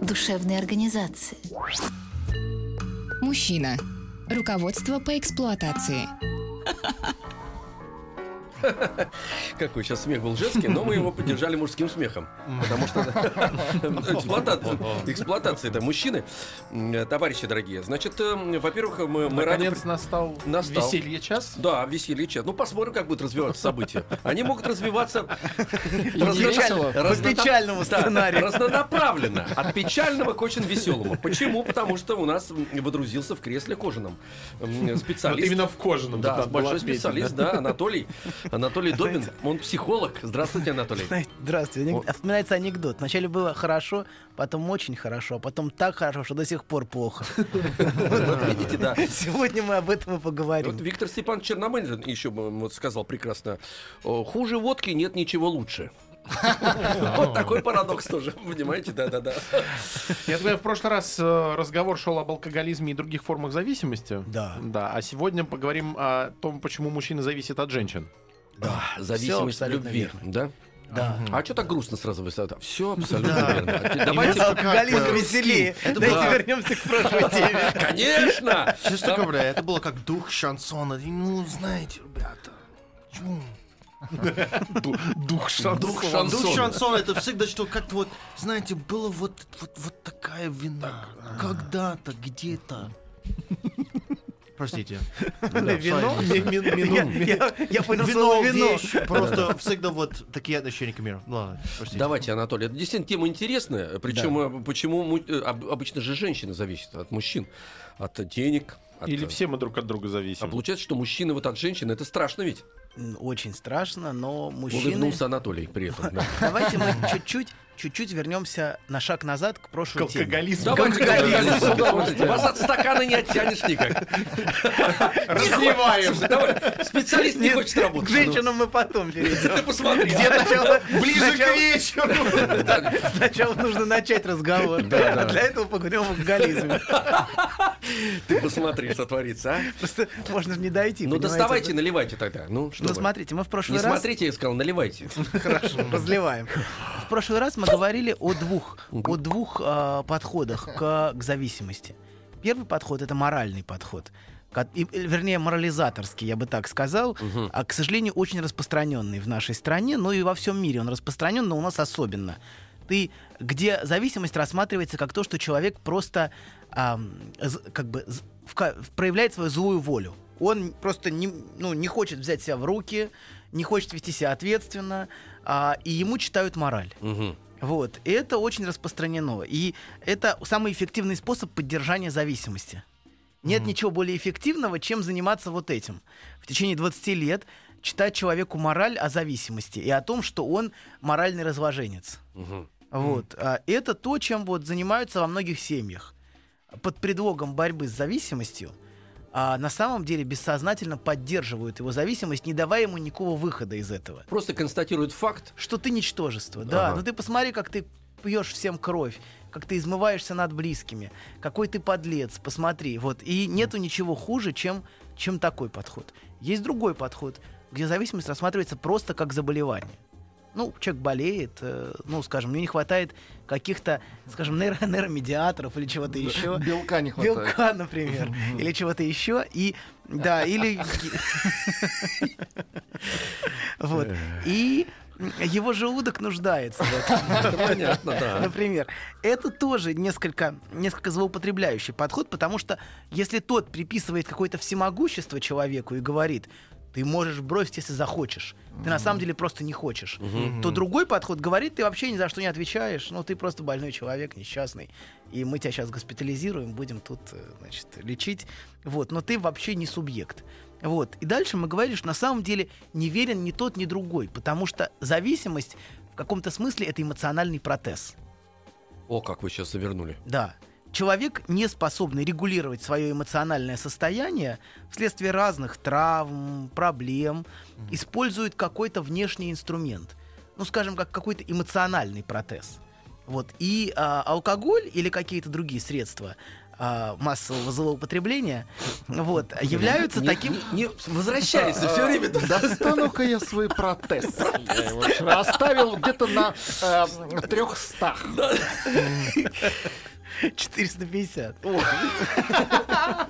душевной организации. Мужчина. Руководство по эксплуатации. Какой сейчас смех был женский, но мы его поддержали мужским смехом. Потому что эксплуатация, это мужчины. М, Товарищи дорогие, значит, э, во-первых, мы, мы рады... Наконец настал, Настал. веселье час. Да, веселье час. Ну, посмотрим, как будут развиваться события. Они могут развиваться По печальному сценарию. разнонаправленно. От печального к очень веселому. Почему? Потому что у нас водрузился в кресле кожаном специалист. именно в кожаном. Да, большой специалист, да, Анатолий. Анатолий Добин, он психолог. Здравствуйте, Анатолий. Здравствуйте. Анек- Вспоминается анекдот. Вначале было хорошо, потом очень хорошо, а потом так хорошо, что до сих пор плохо. Вот видите, да. Сегодня мы об этом и Вот поговорим. Виктор Степан Черномырдин еще вот сказал прекрасно. «О, Хуже водки нет ничего лучше. Вот такой парадокс тоже, понимаете, да-да-да. Я говорю, в прошлый раз э, разговор шел об алкоголизме и других формах зависимости. Да. Да. А сегодня поговорим о том, почему мужчина зависит от женщин. Да. Зависимость от любви, верно. да? Да. А что так грустно сразу высота? Все абсолютно верно. Давайте... Алкоголизм как, веселее. Это Давайте да. вернемся к прошлой теме. Конечно! Честно говоря, это было как дух шансона. Ну, знаете, ребята? Дух шансона. Дух шансона. Дух шансона это всегда что как-то вот, знаете, было вот, вот, вот такая вина. Когда-то, где-то. Простите. Вино? Я- понял Вино, слово вино. просто всегда вот такие отношения к миру. Давайте, Анатолий, это действительно тема интересная. Причем э, почему му- э, об- обычно же женщины зависят от мужчин, от денег. от, Или э, все мы друг от друга А зависим. получается, что мужчины вот от женщин, это страшно ведь? Очень страшно, но мужчины... Улыбнулся Анатолий при этом. да. Давайте мы чуть-чуть, чуть-чуть вернемся на шаг назад к К прошлой теме. алкоголизму. Давайте, алкоголизм. с удовольствием. Вас от стакана не оттянешь никак. Разливаем. Давай, специалист не хочет работать. К женщинам мы потом перейдем. Ты посмотри. Где сначала, Ближе к вечеру. Сначала нужно начать разговор. А Для этого поговорим об алкоголизме. Ты посмотри, что творится, а. Просто можно же не дойти. Ну, доставайте, наливайте тогда. Ну, что Ну, смотрите, мы в Не прошлый раз... смотрите, я сказал, наливайте. Хорошо, разливаем. В прошлый раз мы говорили о двух, о двух а, подходах к, к зависимости. Первый подход это моральный подход. и- э, вернее, морализаторский, я бы так сказал, а, к сожалению, очень распространенный в нашей стране, но и во всем мире он распространен, но у нас особенно. Ты, где зависимость рассматривается как то, что человек просто з- как бы з- вка- проявляет свою злую волю. Он просто не, ну, не хочет взять себя в руки, не хочет вести себя ответственно, а, и ему читают мораль. Мгм. Вот. И это очень распространено. И это самый эффективный способ поддержания зависимости. Нет ничего более эффективного, чем заниматься вот этим. В течение 20 лет читать человеку мораль о зависимости и о том, что он моральный разложенец. Мгм. Вот. А Это то, чем вот занимаются во многих семьях. Под предлогом борьбы с зависимостью а на самом деле бессознательно поддерживают его зависимость, не давая ему никакого выхода из этого. Просто констатирует факт. Что ты ничтожество, да. Ага. Ну ты посмотри, как ты пьешь всем кровь, как ты измываешься над близкими, какой ты подлец, посмотри. Вот. И нету ничего хуже, чем, чем такой подход. Есть другой подход, где зависимость рассматривается просто как заболевание. Ну, человек болеет, э, ну, скажем, мне не хватает каких-то, скажем, нейро- нейромедиаторов или чего-то еще. Белка не хватает. Белка, например, или чего-то еще, и да, или вот, и его желудок нуждается в этом. Понятно, да. Например, это тоже несколько, несколько злоупотребляющий подход, потому что если тот приписывает какое-то всемогущество человеку и говорит, ты можешь бросить, если захочешь, ты на самом деле просто не хочешь, то другой подход говорит, ты вообще ни за что не отвечаешь, ну ты просто больной человек, несчастный, и мы тебя сейчас госпитализируем, будем тут, э, значит, лечить, вот, но ты вообще не субъект. Вот. И дальше мы говорили, что на самом деле не верен ни тот, ни другой, потому что зависимость в каком-то смысле это эмоциональный протез. О, как вы сейчас завернули. Да. Человек, не способный регулировать свое эмоциональное состояние вследствие разных травм, проблем, использует какой-то внешний инструмент. Ну, скажем, как какой-то эмоциональный протез. Вот. И а, алкоголь или какие-то другие средства а, массового злоупотребления вот, являются таким... Не возвращайся все время. Достану-ка я свой протез. Я его вчера оставил где-то на трехстах. 450.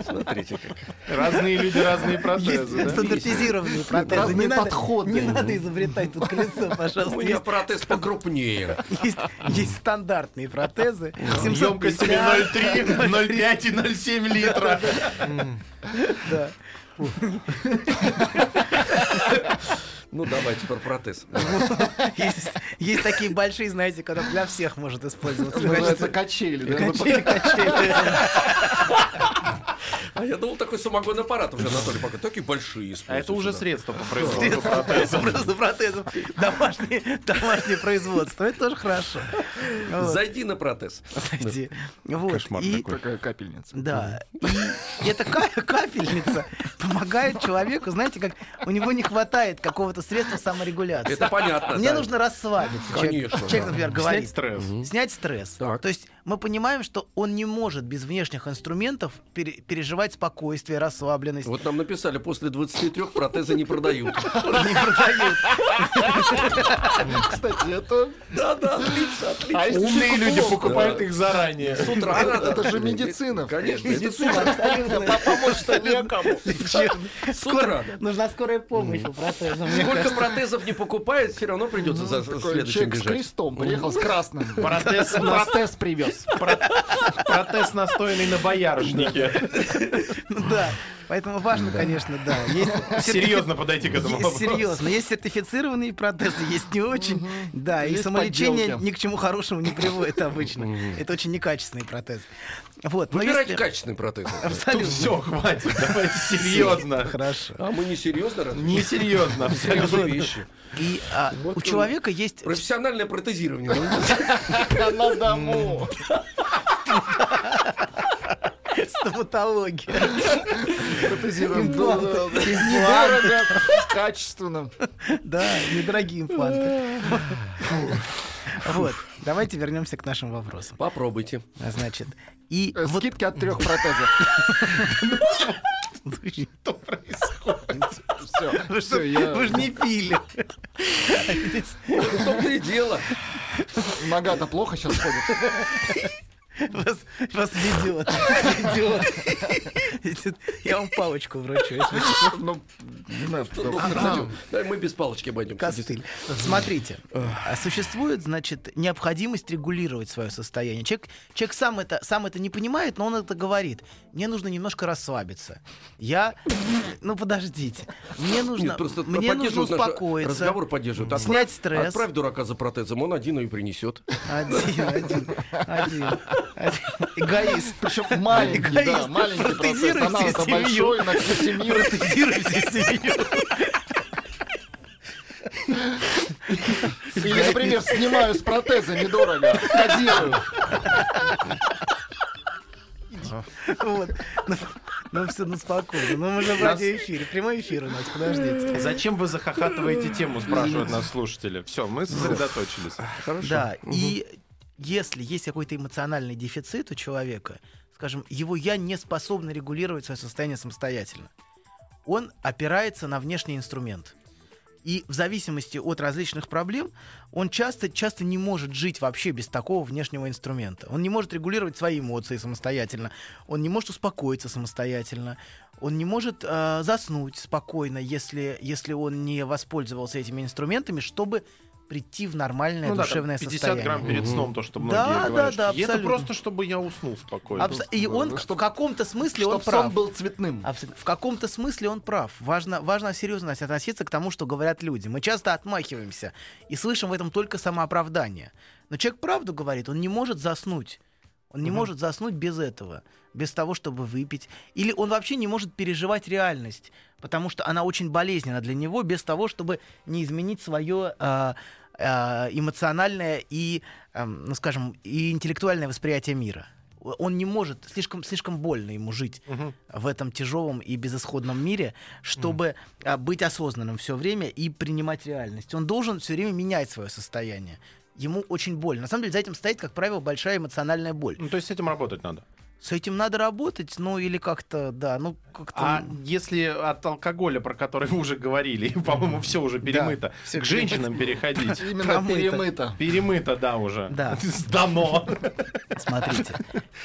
Смотрите как. Разные люди, разные протезы, да? стандартизированные протезы. Разные не надо, подходы. Не надо изобретать тут колесо, У пожалуйста. меня Есть, протез покрупнее. есть, есть стандартные протезы. Емкостями 0,3, 0,5 и 0,7 литра. Да. Ну, давайте про протез. Есть, есть такие большие, знаете, когда для всех может использоваться. Качели. да? Качели, качели. А я думал, такой самогонный аппарат уже, Анатолий, пока такие большие А это уже используются, средство по производству протезов. Протезов. Домашнее, домашнее производство. Это тоже хорошо. Вот. Зайди на протез. Кстати, Вот. Кошмар И такой. Такая капельница. Да. И эта ка- капельница помогает человеку, знаете, как у него не хватает какого-то средства саморегуляции. Это понятно. Мне да. нужно расслабиться. Конечно, Человек, да. например, Снять говорит. стресс. Снять стресс. Так. То есть мы понимаем, что он не может без внешних инструментов пере- переживать спокойствие, расслабленность. Вот нам написали, после 23 протезы не продают. Не продают. Кстати, это... Да-да, отлично, отлично. А если люди покупают их заранее. С утра надо. Это же медицина. Конечно, Медицина. Помочь-то некому. Скоро- Нужна скорая помощь у протеза. Сколько протезов не покупает, все равно придется за Такой следующим человек с бежать. крестом приехал с красным. Протез, Протез привез. протез настоянный на боярышнике. Ну Да. Поэтому важно, конечно, да. Есть Серьезно подойти к этому Есть вопросу. серьезно. Есть сертифицированные протезы, есть не очень. Да, и Есть самолечение подделки. ни к чему хорошему не приводит обычно. Это очень некачественный протез. Вот. Выбирайте если- качественный протез. Абсолютно. Все, хватит, давайте серьезно. Хорошо. А мы не серьезно разве? Несерьезно, Серьезные абсолютно. вещи. И а, Вот у человека есть Профессиональное протезирование. На дому. Стоматология. Протезируем. Недорого, качественно. Да, недорогие импланты. Вот. Давайте вернемся к нашим вопросам. Попробуйте. Значит, и Э, Скидки от трех протезов. Что происходит? Все, все, я... вы же не пили. Том-то и дело. Нога-то плохо сейчас ходит. Вас, вас. Ведет. Я вам палочку вручу. если. Ну, не? Да, мы без палочки обойдемся. Костыль. Смотрите, а существует, значит, необходимость регулировать свое состояние. Человек, человек сам, это, сам это не понимает, но он это говорит. Мне нужно немножко расслабиться. Я... Ну, подождите. Мне нужно, Нет, просто мне нужно успокоиться. Разговор поддерживают. Отправь- Снять стресс. Отправь дурака за протезом, он один и принесет. Один, один, один. Эгоист. Причем маленький, да, маленький процесс. Протезируйте надо семью. большой на всю семью. Протезируйте семью. Или, например, снимаю с протеза недорого, кодирую. Вот. Ну, ну все, ну спокойно. Ну мы же в радиоэфире. Прямой эфир у нас, подождите. Зачем вы захохатываете тему, спрашивают нас слушатели. Все, мы сосредоточились. Да, и если есть какой-то эмоциональный дефицит у человека, скажем, его я не способен регулировать свое состояние самостоятельно, он опирается на внешний инструмент. И в зависимости от различных проблем он часто, часто не может жить вообще без такого внешнего инструмента. Он не может регулировать свои эмоции самостоятельно, он не может успокоиться самостоятельно, он не может э, заснуть спокойно, если, если он не воспользовался этими инструментами, чтобы прийти в нормальное Ну да, душевное 50 состояние. грамм перед сном, то, что многие Да, да, говорят. да, И это абсолютно. просто, чтобы я уснул спокойно. Абс- И он в каком-то смысле он Чтоб сон прав. был цветным. Абсолютно. В каком-то смысле он прав. Важно, важно серьезно относиться к тому, что говорят люди. Мы часто отмахиваемся и слышим в этом только самооправдание. Но человек правду говорит, он не может заснуть. Он не может заснуть без этого, без того, чтобы выпить. Или он вообще не может переживать реальность, потому что она очень болезненна для него, без того, чтобы не изменить свое, а, э, эмоциональное и, эм, ну скажем, и интеллектуальное восприятие мира. Он не может, слишком, слишком больно ему жить в этом тяжелом и безысходном мире, чтобы а, быть осознанным все время и принимать реальность. Он должен все время менять свое состояние. Ему очень больно. На самом деле за этим стоит, как правило, большая эмоциональная боль. Ну, то есть с этим работать надо. С этим надо работать, ну или как-то, да, ну как-то... А если от алкоголя, про который вы уже говорили, по-моему, все уже перемыто, всё к женщинам переходить. Именно Промыто. перемыто. Перемыто, да, уже. Да. Сдано. Смотрите,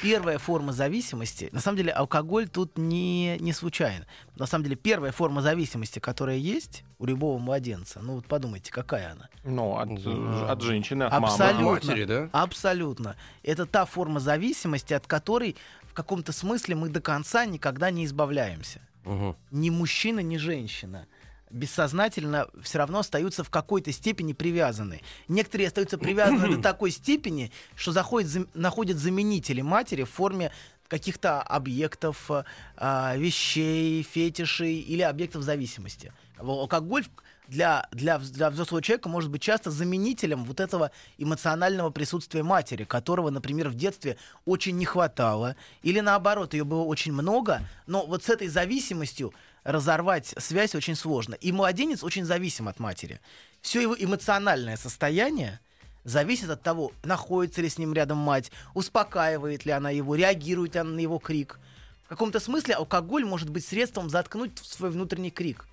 первая форма зависимости, на самом деле алкоголь тут не, не случайно. На самом деле первая форма зависимости, которая есть у любого младенца, ну вот подумайте, какая она? Ну, от, э, от женщины, от мамы. Абсолютно. матери, да? Абсолютно. Это та форма зависимости, от которой в каком-то смысле мы до конца никогда не избавляемся. Мгм. Ни мужчина, ни женщина бессознательно все равно остаются в какой-то степени привязаны. Некоторые остаются привязаны до такой степени, что заходят, зам- находят заменители матери в форме каких-то объектов, э, вещей, фетишей или объектов зависимости. Алкоголь для, для, для взрослого человека может быть часто заменителем вот этого эмоционального присутствия матери, которого, например, в детстве очень не хватало, или наоборот, ее было очень много, но вот с этой зависимостью разорвать связь очень сложно. И младенец очень зависим от матери. Все его эмоциональное состояние зависит от того, находится ли с ним рядом мать, успокаивает ли она его, реагирует ли она на его крик. В каком-то смысле алкоголь может быть средством заткнуть свой внутренний крик.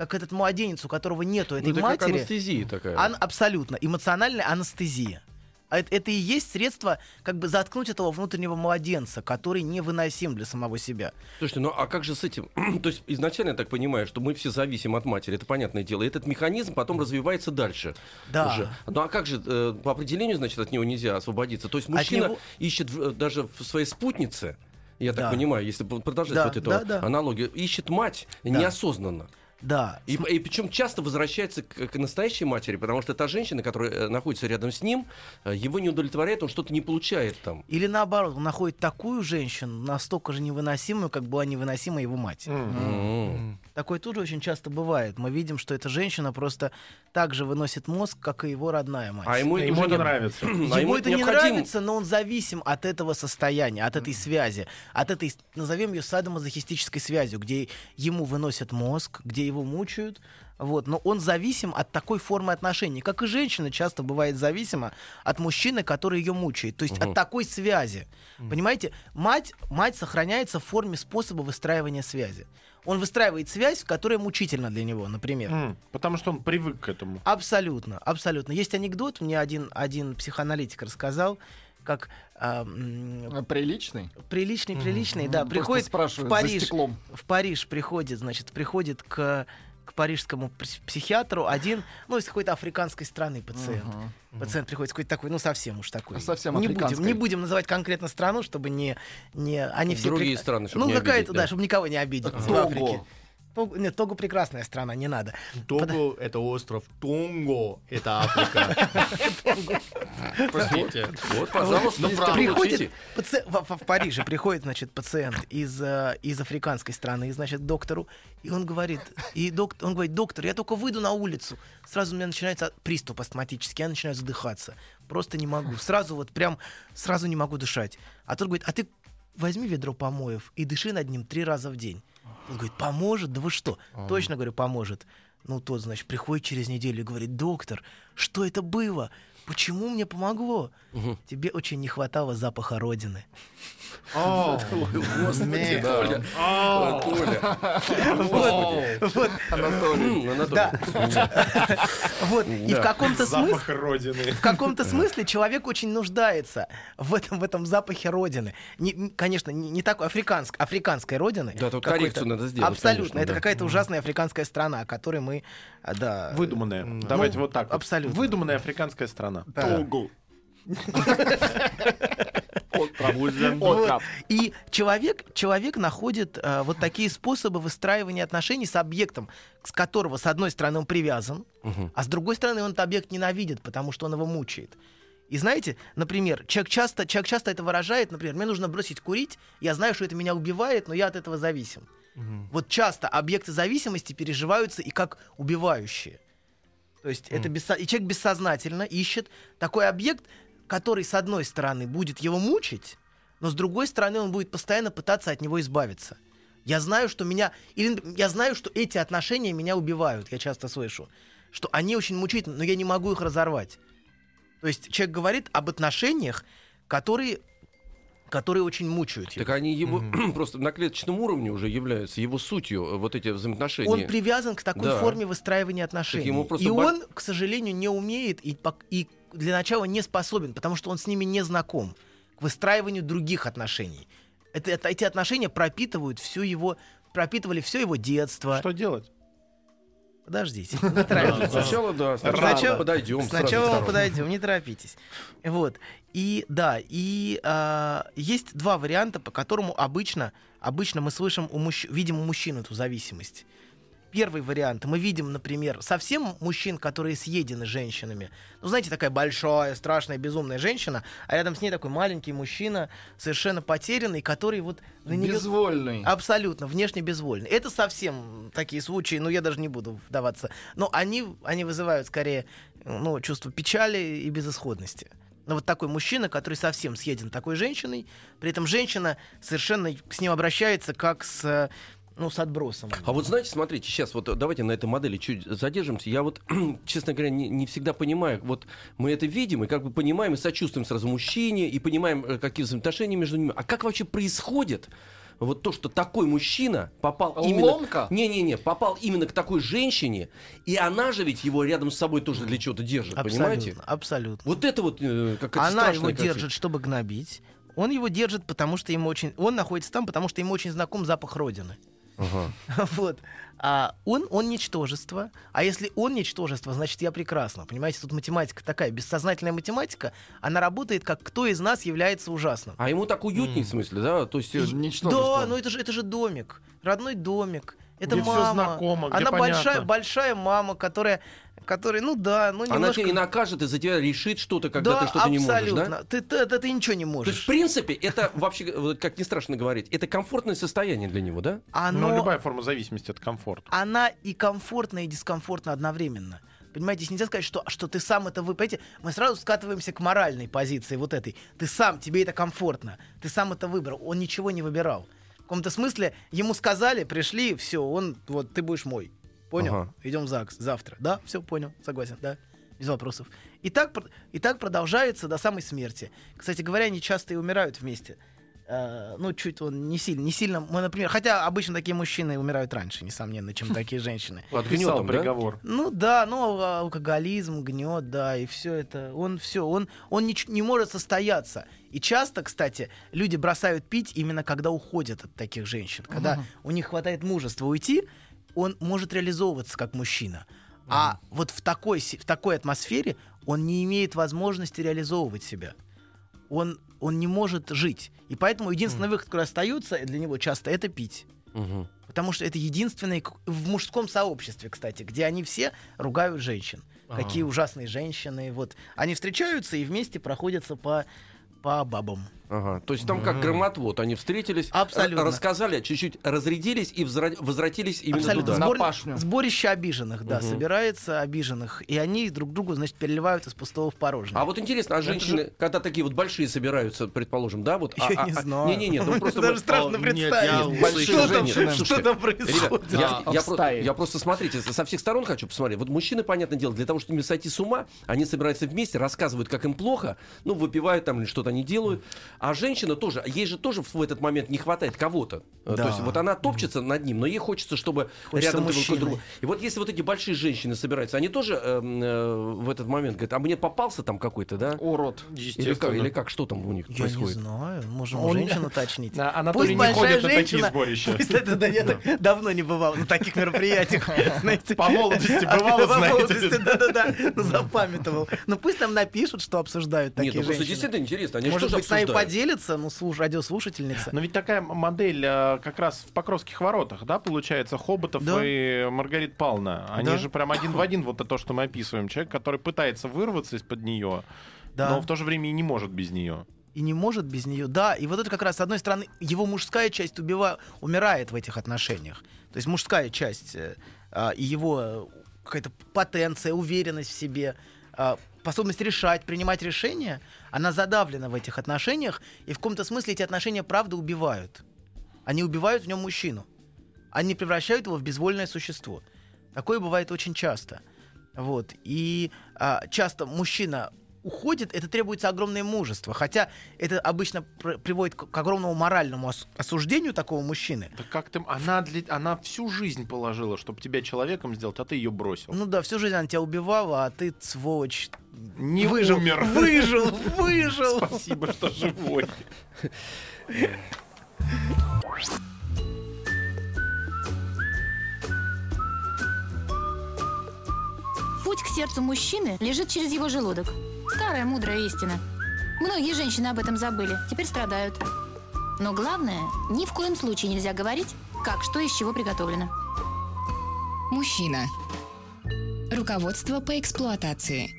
Как этот младенец, у которого нету этой Ну, это как матери. анестезия такая. Ан- абсолютно. Эмоциональная анестезия. А это, это и есть средство как бы заткнуть этого внутреннего младенца, который невыносим для самого себя. Слушайте, ну а как же с этим? То есть изначально я так понимаю, что мы все зависим от матери, это понятное дело. И этот механизм потом развивается дальше. Да. Уже. Ну а как же, э, по определению, значит, от него нельзя освободиться? То есть От мужчина него- ищет в- даже в своей спутнице, я так Да. понимаю, если продолжать Да, вот эту да, да. аналогию, ищет мать неосознанно. Да. И, причем часто возвращается к, к настоящей матери, потому что та женщина, которая э, находится рядом с ним, э, его не удовлетворяет, он что-то не получает там. Или наоборот, он находит такую женщину, настолько же невыносимую, как была невыносима его мать. М. Такое тоже очень часто бывает. Мы видим, что эта женщина просто так же выносит мозг, как и его родная мать. А ему, Ему уже это не- нравится. а Ему это не необходим- нравится, но он зависим от этого состояния, от этой связи, от этой, назовем ее садомазохистической связью, где ему выносят мозг, где его мучают, вот, но он зависим от такой формы отношений, как и женщина часто бывает зависима от мужчины, который ее мучает, то есть от такой связи. Понимаете, мать, мать сохраняется в форме способа выстраивания связи. Он выстраивает связь, которая мучительна для него, например. М, Потому что он привык к этому. Абсолютно, абсолютно. Есть анекдот, мне один, один психоаналитик рассказал, как А, Приличный? приличный, приличный, да, Просто приходит в Париж, в Париж приходит, значит, приходит к к парижскому пс- психиатру один, ну, из какой-то африканской страны пациент. Пациент приходит какой-то такой, ну, совсем уж такой. Совсем не будем, не будем называть конкретно страну, чтобы не... не они все Другие прек- страны, чтобы Ну, не какая-то, обидеть, да, да. чтобы никого не обидеть. в Того. Африке. Того- Нет, Того прекрасная страна, не надо. Того это остров Тонго, это Африка. Простите. Вот, пожалуйста, приходит в, Париже приходит, значит, пациент из, э, из африканской страны, значит, к доктору, и он говорит, и док, он говорит, доктор, я только выйду на улицу, сразу у меня начинается приступ астматический, я начинаю задыхаться, просто не могу, сразу вот прям, сразу не могу дышать. А тот говорит, а ты возьми ведро помоев и дыши над ним три раза в день. Он говорит, поможет? Да вы что? Точно, говорю, поможет. Ну, тот, значит, приходит через неделю и говорит, доктор, что это было? Почему мне помогло? Тебе очень не хватало запаха Родины. Господи. Толя. Анатолий. Вот. И в каком-то смысле... В каком-то смысле человек очень нуждается в этом, в этом запахе родины. Не- не- конечно, не, такой африканск, африканской родины. Да, тут коррекцию надо сделать, Абсолютно. это какая-то ужасная африканская страна, о которой мы, да... Выдуманная. Давайте Ну, вот так. вот. абсолютно. Выдуманная африканская страна. Да. Того. Вот. И человек, человек находит э, вот такие способы выстраивания отношений с объектом, с которого, с одной стороны, он привязан, а с другой стороны, он этот объект ненавидит, потому что он его мучает. И знаете, например, человек часто, человек часто это выражает, например, мне нужно бросить курить, я знаю, что это меня убивает, но я от этого зависим. Вот часто объекты зависимости переживаются и как убивающие. То есть это бессо- и человек бессознательно ищет такой объект, который, с одной стороны, будет его мучить, но с другой стороны, он будет постоянно пытаться от него избавиться. Я знаю, что меня... Или я знаю, что эти отношения меня убивают, я часто слышу. Что они очень мучительны, но я не могу их разорвать. То есть человек говорит об отношениях, которые, которые очень мучают его. Так они его просто на клеточном уровне уже являются его сутью, э, вот эти взаимоотношения. Он привязан к такой Да. форме выстраивания отношений. ему просто и бо- он, к сожалению, не умеет и, и для начала не способен, потому что он с ними не знаком к выстраиванию других отношений. Это, это- эти отношения пропитывают всю его, пропитывали все его детство. Что делать? Подождите, не торопитесь. Сначала, да, сначала подойдем. Сначала подойдем, не торопитесь. Вот. И да, и а, есть два варианта, по которому обычно, обычно мы слышим у мужч... видим у мужчин эту зависимость. Первый вариант. Мы видим, например, совсем мужчин, которые съедены женщинами. Ну, знаете, такая большая, страшная, безумная женщина, а рядом с ней такой маленький мужчина, совершенно потерянный, который вот на неё- Безвольный. Абсолютно, внешне безвольный. Это совсем такие случаи, но я даже не буду вдаваться. Но они, они вызывают скорее ну, чувство печали и безысходности. Но вот такой мужчина, который совсем съеден такой женщиной, при этом женщина совершенно с ним обращается как с, э, ну, с отбросом. А вот знаете, смотрите, сейчас вот давайте на этой модели чуть задержимся. Я вот, честно говоря, не, не всегда понимаю. Вот мы это видим и как бы понимаем и сочувствуем сразу мужчине и понимаем, э, какие взаимоотношения между ними. А как вообще происходит вот то, что такой мужчина попал именно... Ломка? Не-не-не, попал именно к такой женщине, и она же ведь его рядом с собой тоже для чего-то держит, понимаете? Абсолютно, абсолютно. Вот это вот э, какая-то Она его картина. держит, чтобы гнобить. Он его держит, потому что ему очень... Он находится там, потому что ему очень знаком запах Родины. Ага. Вот. А он, он ничтожество. А если он ничтожество, значит я прекрасно. Понимаете, тут математика такая, бессознательная математика, она работает как кто из нас является ужасным. А ему так уютней, в смысле, да? То есть... э, Да, ну это же, это же домик, родной домик. Это Где мама. знакомо, где Она понятно. большая, большая мама, которая, которая, ну да, ну Она немножко. тебя не накажет и за тебя решит что-то, когда да, ты что-то не можешь, абсолютно. да? Ты, ты, ты, ты ничего не То есть, можешь. в принципе, это вообще, как не страшно говорить, это комфортное состояние для него, да? Оно, Ну, любая форма зависимости от комфорта. она и комфортна, и дискомфортна одновременно. Понимаете, здесь нельзя сказать, что, что ты сам это вы. Понимаете, мы сразу скатываемся к моральной позиции вот этой. Ты сам, тебе это комфортно. Ты сам это выбрал. Он ничего не выбирал. В каком-то смысле ему сказали, пришли, все, он, вот, ты будешь мой. Понял? Ага. Идем в ЗАГС завтра. Да, все, понял, согласен, да. Без вопросов. И так, и так продолжается до самой смерти. Кстати говоря, они часто и умирают вместе. Э, ну, чуть он не сильно, не сильно. Мы, например, хотя обычно такие мужчины умирают раньше, несомненно, чем такие женщины. От да? приговор. Ну да, ну а, алкоголизм, гнет, да, и все это. Он все, он, он не, не может состояться. И часто, кстати, люди бросают пить именно когда уходят от таких женщин. Когда у них хватает мужества уйти, он может реализовываться как мужчина. А вот в такой, в такой атмосфере он не имеет возможности реализовывать себя. Он, он не может жить. И поэтому единственный выход, который остается для него часто, это пить. Мгм. Потому что это единственное в мужском сообществе, кстати, где они все ругают женщин. Какие ужасные женщины. Вот они встречаются и вместе проходятся по, по бабам. Ага. То есть там как громотвод, они встретились, Абсолютно. рассказали, чуть-чуть разрядились и взра- возвратились именно Абсолютно. туда. На Сбор- пашню. Сборище обиженных, да, Мгм. собирается обиженных. И они друг другу, значит, переливают из пустого в порожнее. А вот интересно, а женщины, когда такие вот большие собираются, предположим, да, вот... а- Я а- не а- знаю. Не-не-не, ну просто... Даже страшно представить. что, там, женщины. что Слушайте, там происходит. Я просто, смотрите, со всех сторон хочу посмотреть. Вот мужчины, понятное дело, для того, чтобы не сойти с ума, они собираются вместе, рассказывают, как им плохо, ну, выпивают там или что-то они делают. А женщина тоже, ей же тоже в этот момент не хватает кого-то. Э, Да. То есть вот она топчется над ним, но ей хочется, чтобы Хочется рядом был какой-то другой. И вот если вот эти большие женщины собираются, они тоже эм, э, в этот момент говорят, а мне попался там какой-то, да? Урод. Или как, или как, что там у них Я происходит? не знаю, можем Он- женщин уточнить. Да, Анатолий Пусть не большая ходит на такие женщина- сборища. Пусть это, да, я так давно не бывал на таких мероприятиях, знаете. По молодости А, бывало, по знаете. молодости, да-да-да, ну, запамятовал. Ну пусть нам напишут, что обсуждают Нет, такие ну просто женщины. действительно интересно. Они Может быть, с нами обсуждают? поделится, ну, слуш, радиослушательница. Но ведь такая модель э, как раз в Покровских воротах, да, получается, Хоботов Да. и Маргарита Павловна. Они Да. же прям один в один вот то, что мы описываем. Человек, который пытается вырваться из-под нее, Да. но в то же время и не может без нее. И не может без нее. Да, и вот это как раз, с одной стороны, его мужская часть убива... умирает в этих отношениях. То есть мужская часть э, а, и его э, какая-то потенция, уверенность в себе, а, способность решать, принимать решения, она задавлена в этих отношениях, и в каком-то смысле эти отношения правда убивают. Они убивают в нем мужчину. Они превращают его в безвольное существо. Такое бывает очень часто. Вот. И а, часто мужчина уходит, это требуется огромное мужество. Хотя это обычно пр- приводит к, к огромному моральному ос- осуждению такого мужчины. Так как ты... Она, для... она всю жизнь положила, чтобы тебя человеком сделать, а ты ее бросил. Ну да, всю жизнь она тебя убивала, а ты, сволочь, Не выжил, умер. выжил, выжил. Спасибо, что живой. Путь к сердцу мужчины лежит через его желудок. Старая мудрая истина. Многие женщины об этом забыли, теперь страдают. Но главное, ни в коем случае нельзя говорить, как что из чего приготовлено. Мужчина. Руководство по эксплуатации.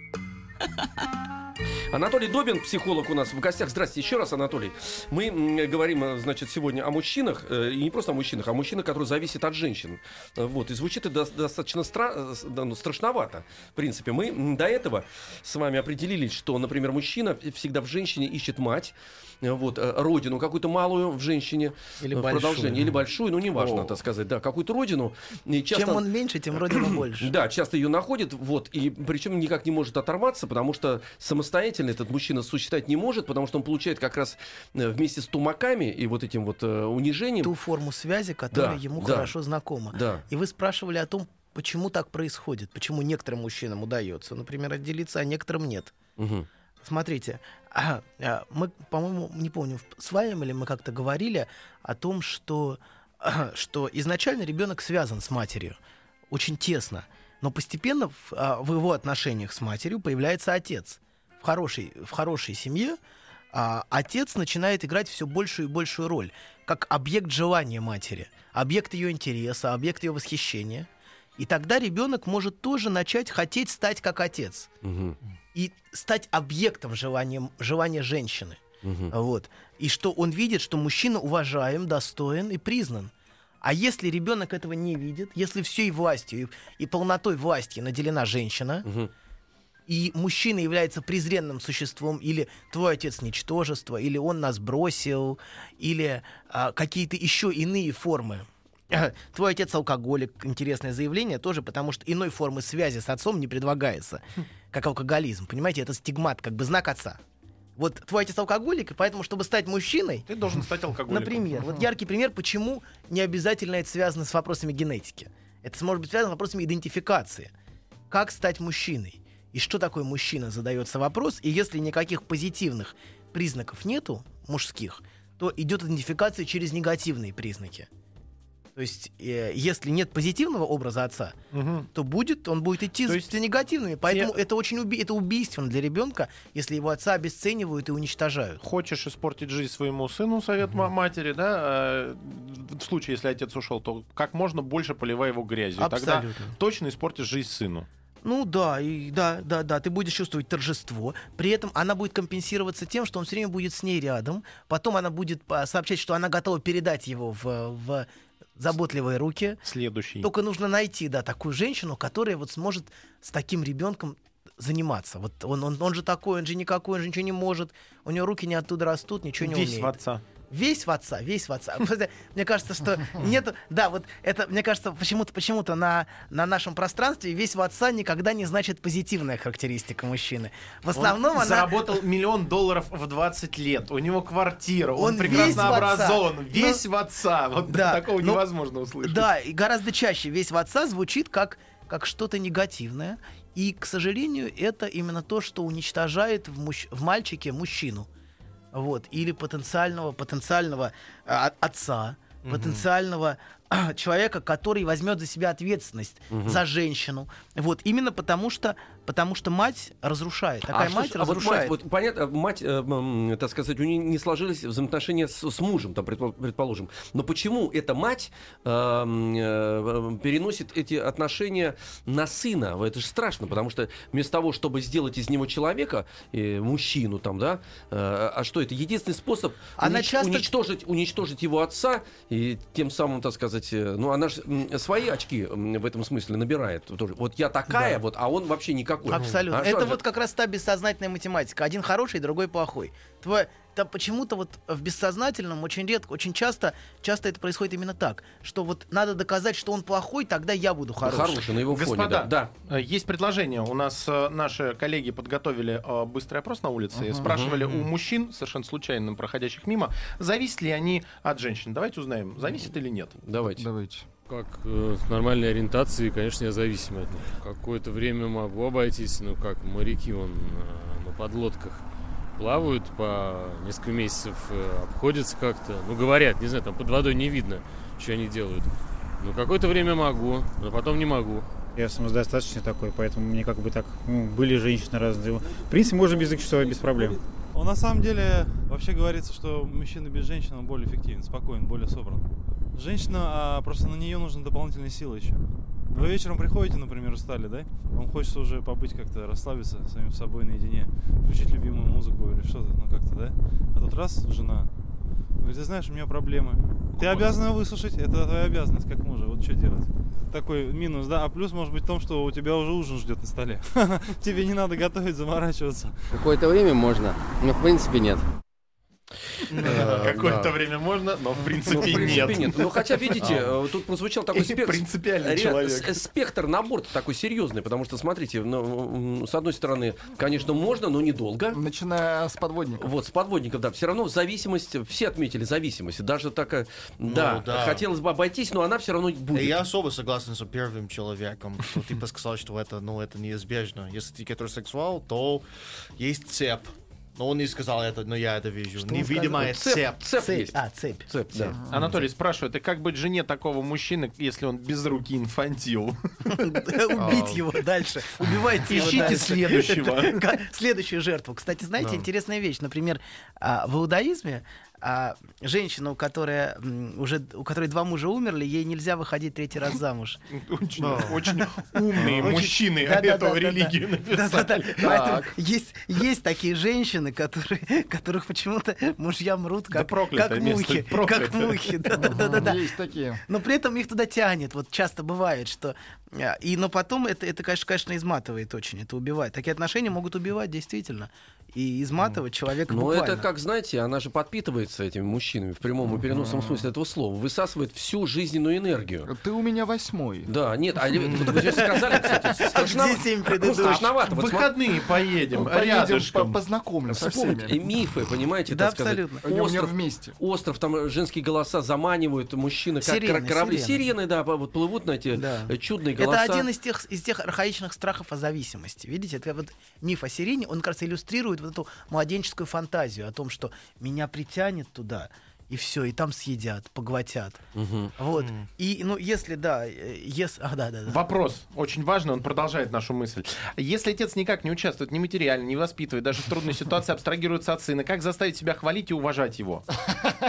Анатолий Добин, психолог у нас в гостях. Здрасте еще раз, Анатолий. Мы говорим, э, значит, сегодня о мужчинах, э, и не просто о мужчинах, а о мужчинах, которые зависят от женщин. Э, Вот, и звучит это до- достаточно стра- ну, страшновато. В принципе, мы до этого с вами определились, что, например, мужчина всегда в женщине ищет мать, вот, родину, какую-то малую в женщине, Или в большую. продолжение, или большую, ну, неважно, О. так сказать, да, какую-то родину. И часто- Чем он меньше, тем родина больше. да, часто ее находит, вот, и причем никак не может оторваться, потому что самостоятельно этот мужчина существовать не может, потому что он получает как раз э, вместе с тумаками и вот этим вот э, унижением. Ту форму связи, которая Да, ему да. хорошо знакома. Да. И вы спрашивали о том, почему так происходит, почему некоторым мужчинам удается, например, отделиться, а некоторым нет. Мгм. Смотрите, а, а, мы, по-моему, не помню, с вами или мы как-то говорили о том, что, что изначально ребенок связан с матерью очень тесно, но постепенно в, а, в его отношениях с матерью появляется отец. В хорошей, в хорошей семье а, отец начинает играть все большую и большую роль, как объект желания матери, объект ее интереса, объект ее восхищения. И тогда ребенок может тоже начать хотеть стать как отец Мгм. и стать объектом желания, желания женщины. Мгм. Вот. И что он видит, что мужчина уважаем, достоин и признан. А если ребенок этого не видит, если всей властью и, и полнотой власти наделена женщина, Мгм. И мужчина является презренным существом, или твой отец ничтожество, или он нас бросил, или а, какие-то еще иные формы. Твой отец алкоголик, интересное заявление тоже, потому что иной формы связи с отцом не предлагается, как алкоголизм. Понимаете, это стигмат, как бы знак отца. Вот твой отец алкоголик, и поэтому, чтобы стать мужчиной, Ты должен стать алкоголиком. Например, вот яркий пример, почему не обязательно это связано с вопросами генетики. Это может быть связано с вопросами идентификации. Как стать мужчиной? И что такое мужчина, задается вопрос. И если никаких позитивных признаков нету, мужских, то идет идентификация через негативные признаки. То есть, э, если нет позитивного образа отца, Мгм. то будет, он будет идти То за есть негативными. Поэтому это очень уби- это убийственно для ребенка, если его отца обесценивают и уничтожают. Хочешь испортить жизнь своему сыну, совет ма- матери, да? э, В случае, если отец ушел, то как можно больше поливай его грязью. Тогда Абсолютно. точно испортишь жизнь сыну. Ну да, и да, да, да, ты будешь чувствовать торжество. При этом она будет компенсироваться тем, что он все время будет с ней рядом. Потом она будет а, сообщать, что она готова передать его в, в заботливые руки. Следующий. Только нужно найти, да, такую женщину, которая вот сможет с таким ребенком заниматься. Вот он, он, он же такой, он же никакой, он же ничего не может. У него руки не оттуда растут, ничего не Весь умеет. отца. Весь в отца, весь в отца. Мне кажется, что нет, да, вот это, мне кажется, почему-то, почему-то на, на нашем пространстве весь в отца никогда не значит позитивная характеристика мужчины. В основном он она... заработал миллион долларов в 20 лет. У него квартира, он, Он прекрасно весь в образован, Ну, весь в отца. Вот да, такого ну, невозможно услышать. Да, и гораздо чаще весь в отца звучит как, как что-то негативное. И, к сожалению, это именно то, что уничтожает в, мужч- в мальчике мужчину. Вот. Или потенциального, потенциального а, отца, потенциального а, человека, который возьмет за себя ответственность за женщину. Вот. Именно потому что, потому что мать разрушает. Такая А, мать слушай, а вот разрушает. мать, вот понятно, мать, э, м, так сказать, у нее не сложились взаимоотношения с, с мужем, там, предпо- предположим. Но почему эта мать э, э, переносит эти отношения на сына? Это же страшно, потому что вместо того, чтобы сделать из него человека, э, мужчину там, да, э, а что это? Единственный способ Она унич- часто- уничтожить, уничтожить его отца и тем самым, так сказать, э, ну она же свои очки в этом смысле набирает. Вот я такая, Да. вот, а он вообще никакой. Абсолютно. А это вот как раз та бессознательная математика. Один хороший, другой плохой. Твой, там почему-то вот в бессознательном очень редко, очень часто, часто это происходит именно так, что вот надо доказать, что он плохой, тогда я буду хороший. хороший на его фоне, Господа, да. да. э, есть предложение. У нас э, наши коллеги подготовили э, быстрый опрос на улице и спрашивали у мужчин, совершенно случайно проходящих мимо, зависят ли они от женщин. Давайте узнаем, зависит или нет. Давайте. Давайте. Как э, с нормальной ориентацией, конечно, я зависим от них. Какое-то время могу обойтись, ну как моряки вон э, на подлодках плавают по несколько месяцев, э, обходятся как-то. Ну говорят, не знаю, там под водой не видно, что они делают. Ну какое-то время могу, но потом не могу. Я самодостаточный такой, поэтому мне как бы так ну, были женщины разные. В принципе, можно без их без проблем. Ну, на самом деле, вообще говорится, что мужчина без женщины он более эффективен, спокоен, более собран. Женщина, а, просто на нее нужны дополнительные силы еще. Вы вечером приходите, например, устали, да? Вам хочется уже побыть как-то, расслабиться самим собой наедине, включить любимую музыку или что-то, ну как-то, да? А тут раз, жена, говорит, ты знаешь, у меня проблемы. Ты обязана выслушать, это твоя обязанность как мужа, вот что делать. Такой минус, да, а плюс может быть в том, что у тебя уже ужин ждет на столе. Тебе не надо готовить, заморачиваться. Какое-то время можно, но в принципе нет. Э, Какое-то время можно, но в Ну, принципе, в принципе, нет. Ну, хотя, видите, э, тут прозвучал такой спектр. Набор такой серьезный, потому что, смотрите, ну, с одной стороны, конечно, можно, но недолго. Начиная с подводников. Вот, с подводников, да. Все равно зависимость, все отметили зависимость. Даже такая, да, да. хотелось бы обойтись, но она все равно будет. Я особо согласен с первым человеком, что типа сказал, что это, ну, это неизбежно. Если ты гетеросексуал, то есть цепь. Но он не сказал это, но я это вижу. Что Невидимая сказал? цепь. Цепь Цепь. есть. А, цепь. Цепь, да. Анатолий спрашивает, и как быть жене такого мужчины, если он без руки инфантил? Убить его дальше. Убивайте его Ищите дальше. следующего. Ка- Следующую жертву. Кстати, знаете, интересная вещь. Например, а, в иудаизме а, женщина, у которой м, уже у которой два мужа умерли, ей нельзя выходить третий раз замуж. Очень, очень умные мужчины эту религию Да-да-да. написали. Поэтому есть, есть такие женщины, которые, которых почему-то мужья мрут как, как мухи. Как мухи. Да-да-да. Есть такие. Но при этом их туда тянет. Вот часто бывает, что... а, И, но потом это, это конечно, конечно, изматывает очень, это убивает. Такие отношения могут убивать, действительно. И изматывать человека Но буквально. это, как знаете, она же подпитывается этими мужчинами в прямом и переносном смысле этого слова. Высасывает всю жизненную энергию. Ты у меня восьмой. Да, нет, а вот вы же сказали, кстати, страшно- Где семь ну, страшновато. Вот выходные поедем, Поедем, рядышком. по- познакомлю со Вспомните, мифы, понимаете, Да, абсолютно. Остров, вместе. остров, там женские голоса заманивают, мужчины, как корабли. сирены. Да, вот плывут на эти э, чудные голоса. Это один из тех, из тех архаичных страхов о зависимости. Видите, это вот миф о сирене, он, кажется, иллюстрирует вот эту младенческую фантазию о том, что меня притянет туда, и все, и там съедят, поглотят. Мгм. Вот. И, ну, если, да, э, если... А, да, да, да. Вопрос очень важный, он продолжает нашу мысль. Если отец никак не участвует ни материально, не воспитывает, даже в трудной ситуации абстрагируется от сына, как заставить себя хвалить и уважать его?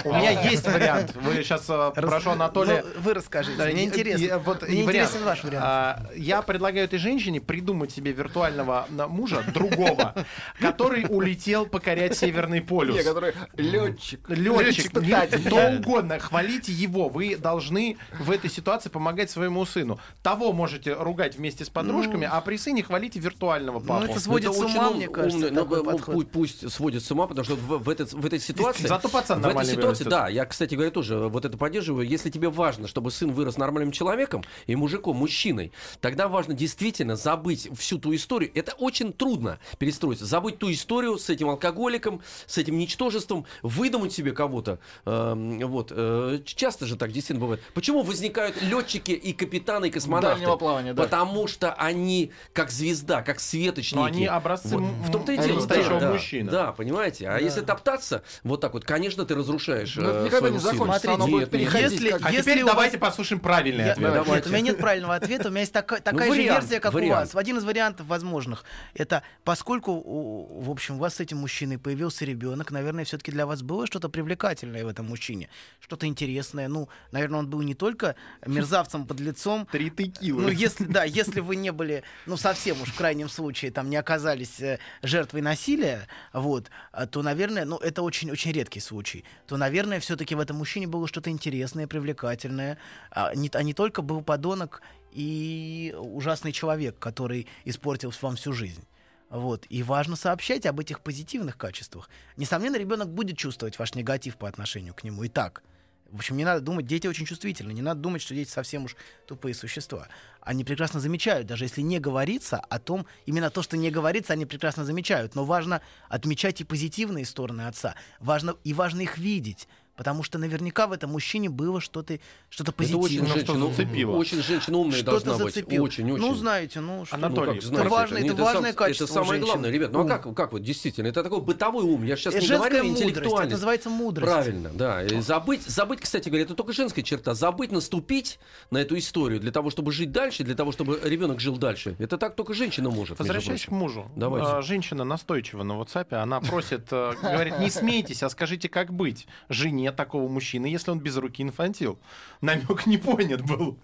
У меня есть вариант. Вы сейчас прошу Анатолия. Ну, вы расскажите, Да, мне интересно. Мне интересен ваш вариант. А, я предлагаю этой женщине придумать себе виртуального мужа, другого, который улетел покорять Северный полюс. Не, который летчик. Летчик, испытатель. кто угодно, хвалите его. Вы должны в этой ситуации помогать своему сыну. Того можете ругать вместе с подружками, а при сыне хвалите виртуального папу. Ну, это сводит с ума, ум- мне кажется, ну, такой ну, подход. пусть, сводит с ума, потому что в, этой, ситуации... Зато пацан в этой ситуации, да, я, кстати говоря, тоже вот это поддерживаю. Если тебе важно, чтобы сын вырос нормальным человеком и мужиком, мужчиной, тогда важно действительно забыть всю ту историю. Это очень трудно перестроиться. Забыть ту историю с этим алкоголиком, с этим ничтожеством, выдумать себе кого-то. Эм, вот. э, часто же так действительно бывает. Почему возникают летчики и капитаны, и космонавты? Дальнего плавания, да. Потому что они как звезда, как светоч Но они образцы Вот. В том-то и дело. настоящего да, мужчины. Да, понимаете. А если топтаться вот так вот, конечно, ты разрушаешь Ну, э, никогда не закончится, оно Нет. Если- как- А Если теперь у вас- давайте послушаем правильный Я- ответ. Нет, у меня нет правильного ответа, у меня есть така- такая же вариант, версия, как у вариант. вас. Один из вариантов возможных. Это поскольку, у- в общем, у вас с этим мужчиной появился ребенок, наверное, все-таки для вас было что-то привлекательное в этом мужчине, что-то интересное. Ну, наверное, он был не только мерзавцем, подлецом. Три текилы. Ну, если, да, если вы не были, ну, совсем уж в крайнем случае, там, не оказались э, жертвой насилия, вот, а, то, наверное, ну, это очень-очень редкий случай, то, наверное, все-таки в этом мужчине было что-то интересное, привлекательное, а не, а не только был подонок и ужасный человек, который испортил вам всю жизнь. Вот. И важно сообщать об этих позитивных качествах. Несомненно, ребенок будет чувствовать ваш негатив по отношению к нему и так. В общем, не надо думать, дети очень чувствительны. Не надо думать, что дети совсем уж тупые существа. Они прекрасно замечают, даже если не говорится о том, именно то, что не говорится, они прекрасно замечают. Но важно отмечать и позитивные стороны отца. Важно, и важно их видеть. Потому что наверняка в этом мужчине было что-то что Это позитивное. очень женщина, зацепило. очень женщина умная Что-то должна быть. зацепило. Очень, очень. Ну, знаете, ну, что Анатолий, Ну, как, это знаете, важно- не- это важное сам- качество Это самое главное, ребят. Ну а как, как вот действительно? Это такой бытовой ум. Я сейчас Это не женская говорю мудрость, это интеллектуальный. называется мудрость. Правильно, да. И забыть, забыть, кстати говоря, это только женская черта. Забыть наступить на эту историю для того, чтобы жить дальше, для того, чтобы ребенок жил дальше. Это так только женщина может. Возвращаясь к мужу. Давайте. А, Женщина настойчива на WhatsApp, она просит, э, говорит, не смейтесь, а скажите, как быть жене такого мужчины, если он без руки инфантил. Намек не понят был.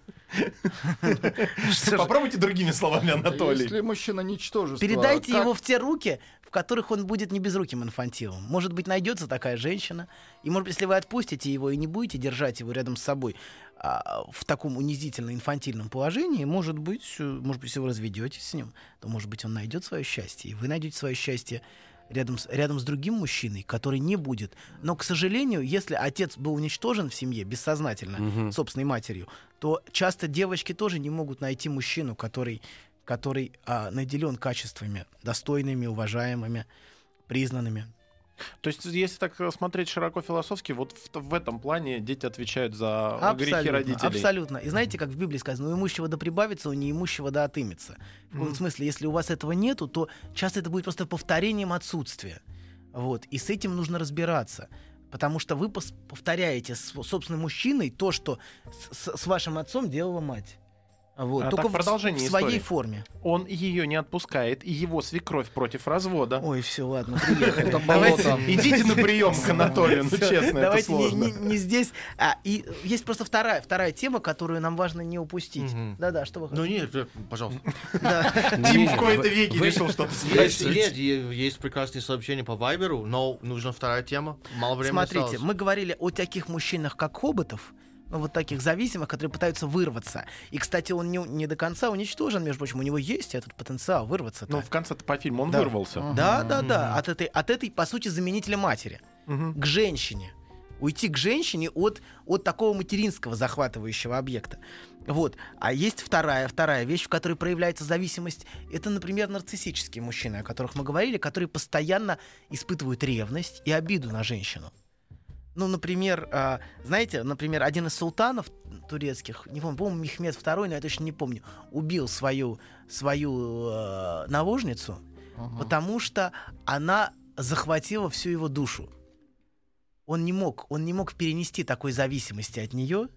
Попробуйте другими словами, Анатолий. Если мужчина ничтожество... Передайте его в те руки, в которых он будет не безруким инфантилом. Может быть, найдется такая женщина. И, может быть, если вы отпустите его и не будете держать его рядом с собой а, в таком унизительно-инфантильном положении, может быть, э, может быть, если вы разведетесь с ним, то, может быть, он найдет свое счастье. И вы найдете свое счастье рядом с, рядом с другим мужчиной, который не будет. Но, к сожалению, если отец был уничтожен в семье бессознательно, Мгм. собственной матерью, то часто девочки тоже не могут найти мужчину, который, который а, наделен качествами достойными, уважаемыми, признанными. То есть, если так смотреть широко философски, вот в, в этом плане дети отвечают за грехи Абсолютно, родителей. абсолютно. И знаете, как в Библии сказано, у имущего да прибавится, у неимущего да отымется. В каком Мгм. смысле, если у вас этого нету, то часто это будет просто повторением отсутствия. Вот. И с этим нужно разбираться. Потому что вы повторяете с собственным мужчиной то, что с- с вашим отцом делала мать. Вот. А Только так в- продолжение в своей истории. форме. Он ее не отпускает, и его свекровь против развода. Ой, все, ладно, приехали. Это Давайте- болото. Идите на прием к Анатолию, ну честно, это Давайте не- сложно. не, здесь. А, и есть просто вторая, вторая тема, которую нам важно не упустить. Да-да, что вы Ну нет, э, пожалуйста. Тим в кои-то веки решил что-то Есть, спросить. есть, прекрасные сообщения по Вайберу, но нужна вторая тема. Мало времени Смотрите, мы говорили о таких мужчинах, как хоботов, вот таких зависимых, которые пытаются вырваться. И, кстати, он не, не до конца уничтожен, между прочим, у него есть этот потенциал вырваться. Ну, в конце-то по фильму он Да. вырвался. Да, да, да. От этой, от этой, по сути, заменителя матери. К женщине. Уйти к женщине от, от такого материнского захватывающего объекта. Вот. А есть вторая, вторая вещь, в которой проявляется зависимость. Это, например, нарциссические мужчины, о которых мы говорили, которые постоянно испытывают ревность и обиду на женщину. Ну, например, а, знаете, например, один из султанов турецких, не помню, по-моему, Мехмед II, но я точно не помню, убил свою, свою э, наложницу, потому что она захватила всю его душу. Он не мог, он не мог перенести такой зависимости от нее.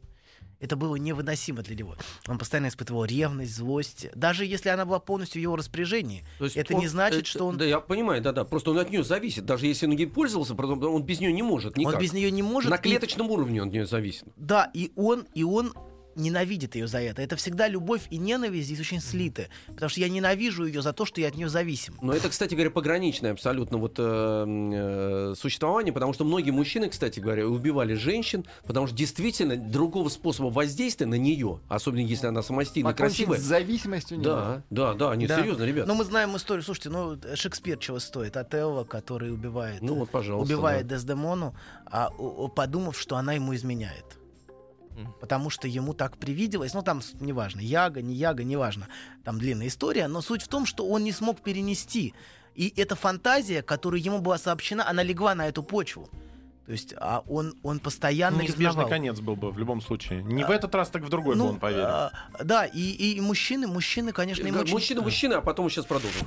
Это было невыносимо для него. Он постоянно испытывал ревность, злость. Даже если она была полностью в его распоряжении, То есть это он- не значит, что он... Да, я понимаю, да-да. Просто он от нее зависит. Даже если он ей пользовался, он без нее не может никак. Он без нее не может. На и- клеточном уровне он от нее зависит. Да, и он, и он ненавидит ее за это. Это всегда любовь и ненависть здесь очень слиты. Потому что я ненавижу ее за то, что я от нее зависим. Но это, кстати говоря, пограничное абсолютно вот э, э, существование, потому что многие мужчины, кстати говоря, убивали женщин, потому что действительно другого способа воздействия на нее, особенно если она самостийно Покончить красивая. с зависимостью Да, да, да, не Да. серьезно, ребят. Но мы знаем историю. Слушайте, ну Шекспир чего стоит? Отелло, который убивает, Ну вот, пожалуйста. убивает да. Дездемону, а, подумав, что она ему изменяет. Потому что ему так привиделось, ну там неважно, яга, не яга, неважно, там длинная история, но суть в том, что он не смог перенести. И эта фантазия, которая ему была сообщена, она легла на эту почву. То есть а он, он постоянно Неизбежный ревновал. конец был бы в любом случае. Не в этот раз, так в другой бы Ну, он поверил. а, да, и, и мужчины, мужчины, конечно, им Э, очень- Мужчина, мужчина, а потом мы сейчас продолжим.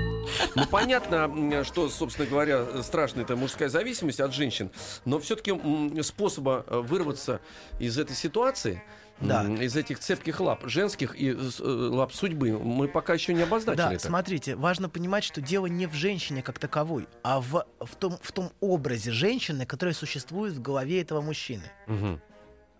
Ну, понятно, что, собственно говоря, страшно это мужская зависимость от женщин, но все-таки способа э, вырваться из этой ситуации, Да. из этих цепких лап женских и э, э, лап судьбы, мы пока еще не обозначили Да, это. смотрите, важно понимать, что дело не в женщине как таковой, а в, в, том, в том образе женщины, который существует в голове этого мужчины. Мгм.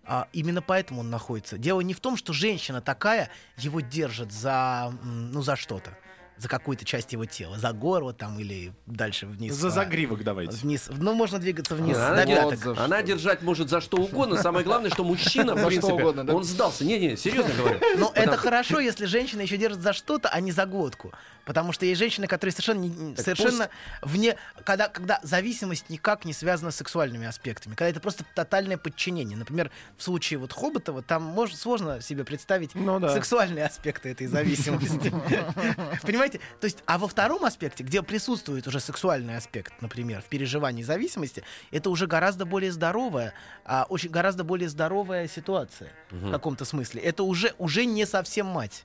А именно поэтому он находится. Дело не в том, что женщина такая его держит за, ну, за что-то. За какую-то часть его тела. За горло там или дальше вниз. За по- загривок давайте. Вниз. Ну, можно двигаться вниз. Она, до пяток. она держать может за что угодно. Самое главное, что мужчина, в принципе, угодно, да? он сдался. Не-не, серьезно говорю. Но это Потому- хорошо, если женщина еще держит за что-то, а не за глотку. Потому что есть женщины, которые совершенно, Так совершенно вне... Когда, когда зависимость никак не связана с сексуальными аспектами. Когда это просто тотальное подчинение. Например, в случае вот Хоботова, там может, сложно себе представить Ну да. сексуальные аспекты этой зависимости. Понимаете? То есть, а во втором аспекте, где присутствует уже сексуальный аспект, например, в переживании зависимости, это уже гораздо более здоровая, а, очень гораздо более здоровая ситуация в каком-то смысле. Это уже, уже не совсем мать.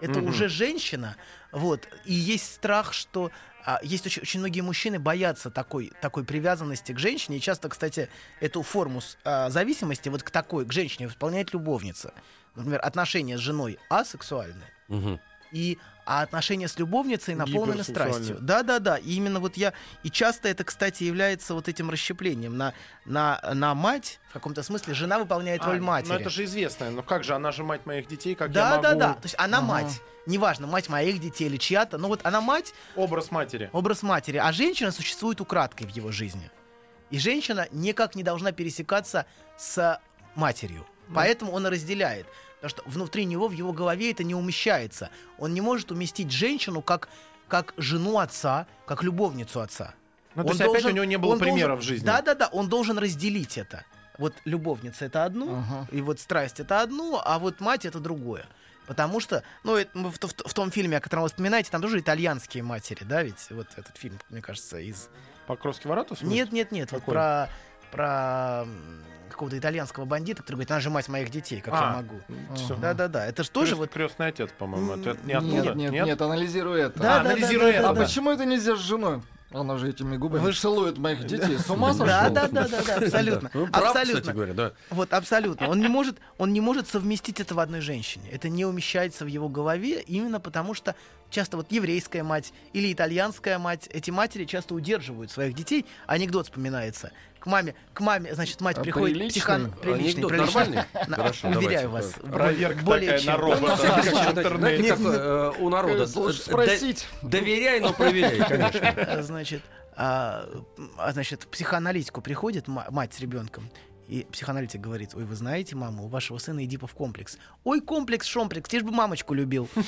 Это Мгм. уже женщина, вот, и есть страх, что а, есть очень, очень многие мужчины боятся такой, такой привязанности к женщине, и часто, кстати, эту форму а, зависимости вот к такой, к женщине выполняет любовница. Например, отношения с женой асексуальны, Мгм. И а отношения с любовницей наполнены страстью. Да, да, да. И именно вот я и часто это, кстати, является вот этим расщеплением на на на мать в каком-то смысле жена выполняет А, роль матери. Ну это же известно. Ну как же, она же мать моих детей, как да, я да, могу... да. То есть она Ага. мать. Неважно, мать моих детей или чья-то. Но вот она мать, Образ матери. образ матери, а женщина существует украдкой в его жизни. И женщина никак не должна пересекаться с матерью. Поэтому он разделяет. Потому что внутри него, в его голове это не умещается. Он не может уместить женщину как, как жену отца, как любовницу отца. Ну, то есть опять у него не было примера должен- в жизни. Да, да, да. Он должен разделить это. Вот любовница это одно, Ага. и вот страсть это одно, а вот мать это другое. Потому что, ну, это в, в- в том фильме, о котором вы вспоминаете, там тоже итальянские матери, да, ведь вот этот фильм, мне кажется, из... Покровский ворот? в смысле? Нет, нет, нет, вот Какой? про, про м, какого-то итальянского бандита, который говорит, она же мать моих детей, как я А, могу. всё. Да-да-да, это же тоже Крёст- вот... крестный отец, по-моему. Это не оттуда? Нет, нет, нет, анализируй это. Да, А, да, анализируй да, это. А да, почему это нельзя с женой? Она же этими губами Вы целует моих детей. С ума сошел? Да, да, да, да, да, абсолютно. Ну, прав, абсолютно. кстати говоря, да. Вот, абсолютно. Он не может, он не может совместить это в одной женщине. Это не умещается в его голове именно потому, что часто вот еврейская мать или итальянская мать, эти матери часто удерживают своих детей. Анекдот вспоминается. К маме, к маме, значит, мать А приходит приличный? психан... Приличный, Анекдот приличный. нормальный? На- Хорошо, Уверяю вас. Проверка более такая чем. на робота. На всякий как случай, в знаете, интернете. как э, у народа. Лучше Д- спросить. Доверяй, но проверяй, конечно. Значит, а, а, значит, в психоаналитику приходит ма- мать с ребенком. И психоаналитик говорит, ой, вы знаете, мама, у вашего сына Эдипов комплекс. Ой, комплекс, шомплекс, лишь бы мамочку любил. О,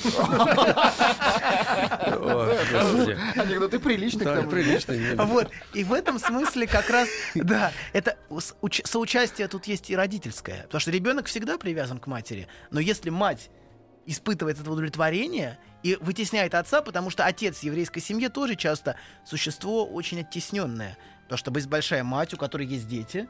господи. Анекдот, ты приличный к Да, тому же. прилично. Вот. И в этом смысле как раз, да, это соучастие тут есть и родительское. Потому что ребенок всегда привязан к матери. Но если мать испытывает это удовлетворение и вытесняет отца, потому что отец в еврейской семье тоже часто существо очень оттесненное. Потому что есть большая мать, у которой есть дети.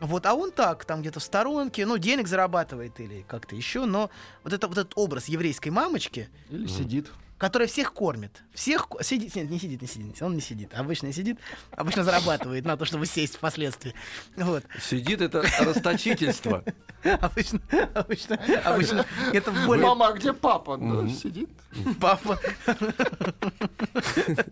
Вот, а он так, там где-то в сторонке, ну, денег зарабатывает или как-то еще, но вот, это, вот этот образ еврейской мамочки, Или сидит. которая всех кормит. Всех сидит, нет, не сидит, не сидит, он не сидит. Обычно не сидит, обычно зарабатывает на то, чтобы сесть впоследствии. Вот. Сидит это расточительство. Обычно, обычно, обычно это более Мама, а где папа? Да, Мгм. Сидит. папа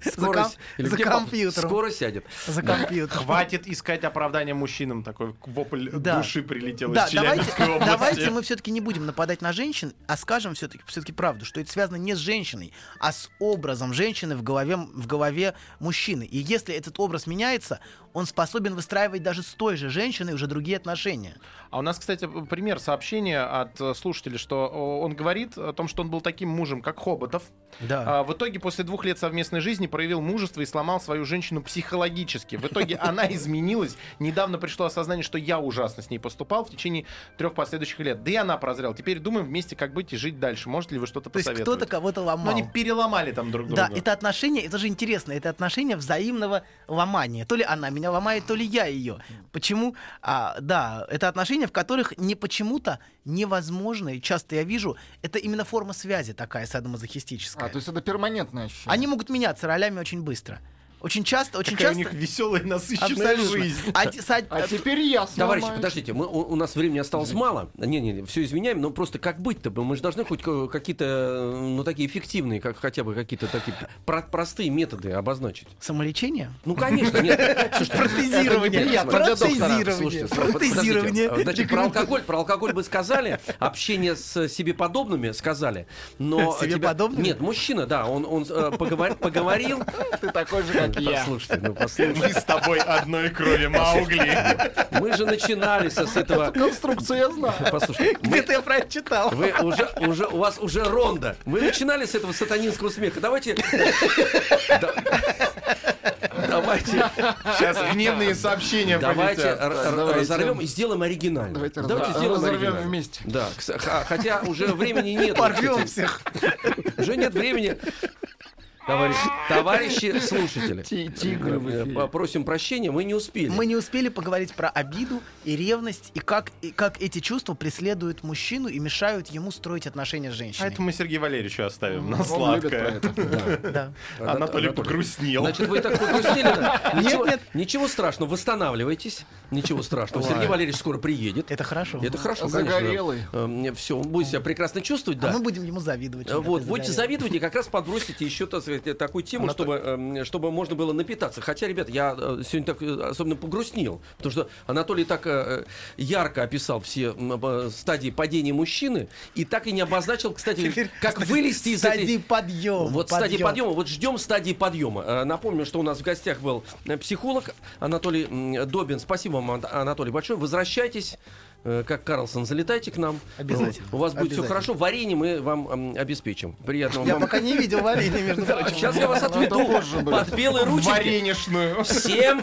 за, Скоро за компьютером. Скоро сядет. За компьютером. Хватит искать оправдания мужчинам. Такой вопль Да. души прилетел Да, из давайте, области. давайте мы все-таки не будем нападать на женщин, а скажем все-таки все-таки правду, что это связано не с женщиной, а с образом женщины в голове, в голове мужчины. И если этот образ меняется, он способен выстраивать даже с той же женщиной уже другие отношения. А у нас, кстати, пример сообщения от э, слушателя, что он говорит о том, что он был таким мужем, как Хоботов. Да. А, в итоге после двух лет совместной жизни проявил мужество и сломал свою женщину психологически. В итоге она изменилась. Недавно пришло осознание, что я ужасно с ней поступал в течение трех последующих лет. Да и она прозрела. Теперь думаем вместе, как быть и жить дальше. Может ли вы что-то посоветовать? кто-то кого-то ломал. Но они переломали там друг друга. Да, это отношение, это же интересно, это отношение взаимного ломания. То ли она меня ломает, то ли я ее. Почему? А, да, это отношения, в которых не почему-то невозможно, и часто я вижу, это именно форма связи такая садомазохистическая. А, то есть это перманентное ощущение. Они могут меняться ролями очень быстро. Очень часто, очень Какая у часто. них веселая, насыщенная Абсолютно. жизнь. А, са- А теперь я Товарищи, сломаюсь. подождите, мы, у, у нас времени осталось мало. Не-не, все извиняем, но просто как быть-то? Мы же должны хоть ка- какие-то, э, ну, такие эффективные, как хотя бы какие-то такие про- простые методы обозначить. Самолечение? Ну, конечно, нет. Протезирование. Протезирование. Слушайте, Протезирование. подождите, Значит, про алкоголь, про алкоголь бы сказали, общение с себе подобными сказали, но Себе подобными? Нет, мужчина, да, он, э, поговор- поговорил. Ты такой же, как я. Послушайте, ну послушайте. Мы с тобой одной крови Маугли. Мы же начинали с с этого. Конструкцию я знаю. Послушайте, мы- Где-то я про это читал. Вы уже, уже, у вас уже ронда. Вы начинали с этого сатанинского смеха. Давайте... Да- Давайте... Сейчас гневные сообщения Давайте разорвем и сделаем оригинально. Давайте Давайте сделаем разорвем оригинально. вместе. Да, хотя уже времени нет. Порвем всех. Уже нет времени. Товарищи, товарищи слушатели, Ти- Тигры в э, эфире. попросим прощения, мы не успели. Мы не успели поговорить про обиду и ревность, и как, и как эти чувства преследуют мужчину и мешают ему строить отношения с А женщиной. это мы Сергею Валерьевичу оставим на сладкое. Да. Анатолий погрустнел. Значит, вы так погрустнели. Ничего, нет. ничего страшного, восстанавливайтесь. Ничего страшного. Сергей Валерьевич скоро приедет. Это хорошо. Это хорошо, Загорелый. Все, он будет себя прекрасно чувствовать, А да. мы будем ему завидовать. Вот, будете завидовать и как раз подбросите еще так сказать, такую тему, чтобы, эм, чтобы можно было напитаться. Хотя, ребят, я э, сегодня так э, особенно погрустнел, потому что Анатолий так э, ярко описал все э, стадии падения мужчины и так и не обозначил, кстати, Теперь как вылезти из этой... стадии подъема. Вот стадии подъема. Вот ждем стадии подъема. Э, Напомню, что у нас в гостях был э, психолог Анатолий Добин. Спасибо вам, Ан- Анатолий, большое. Возвращайтесь. Э, Как Карлсон, залетайте к нам. Обязательно. У вас будет все хорошо. Варенье мы вам обеспечим. Приятного Я вам. пока не видел варенье, между прочим. Сейчас я вас отведу под белые ручки. Варенишную. Всем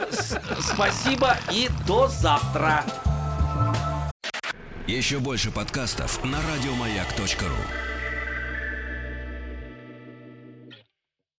спасибо и до завтра. Еще больше подкастов на радиомаяк.ру.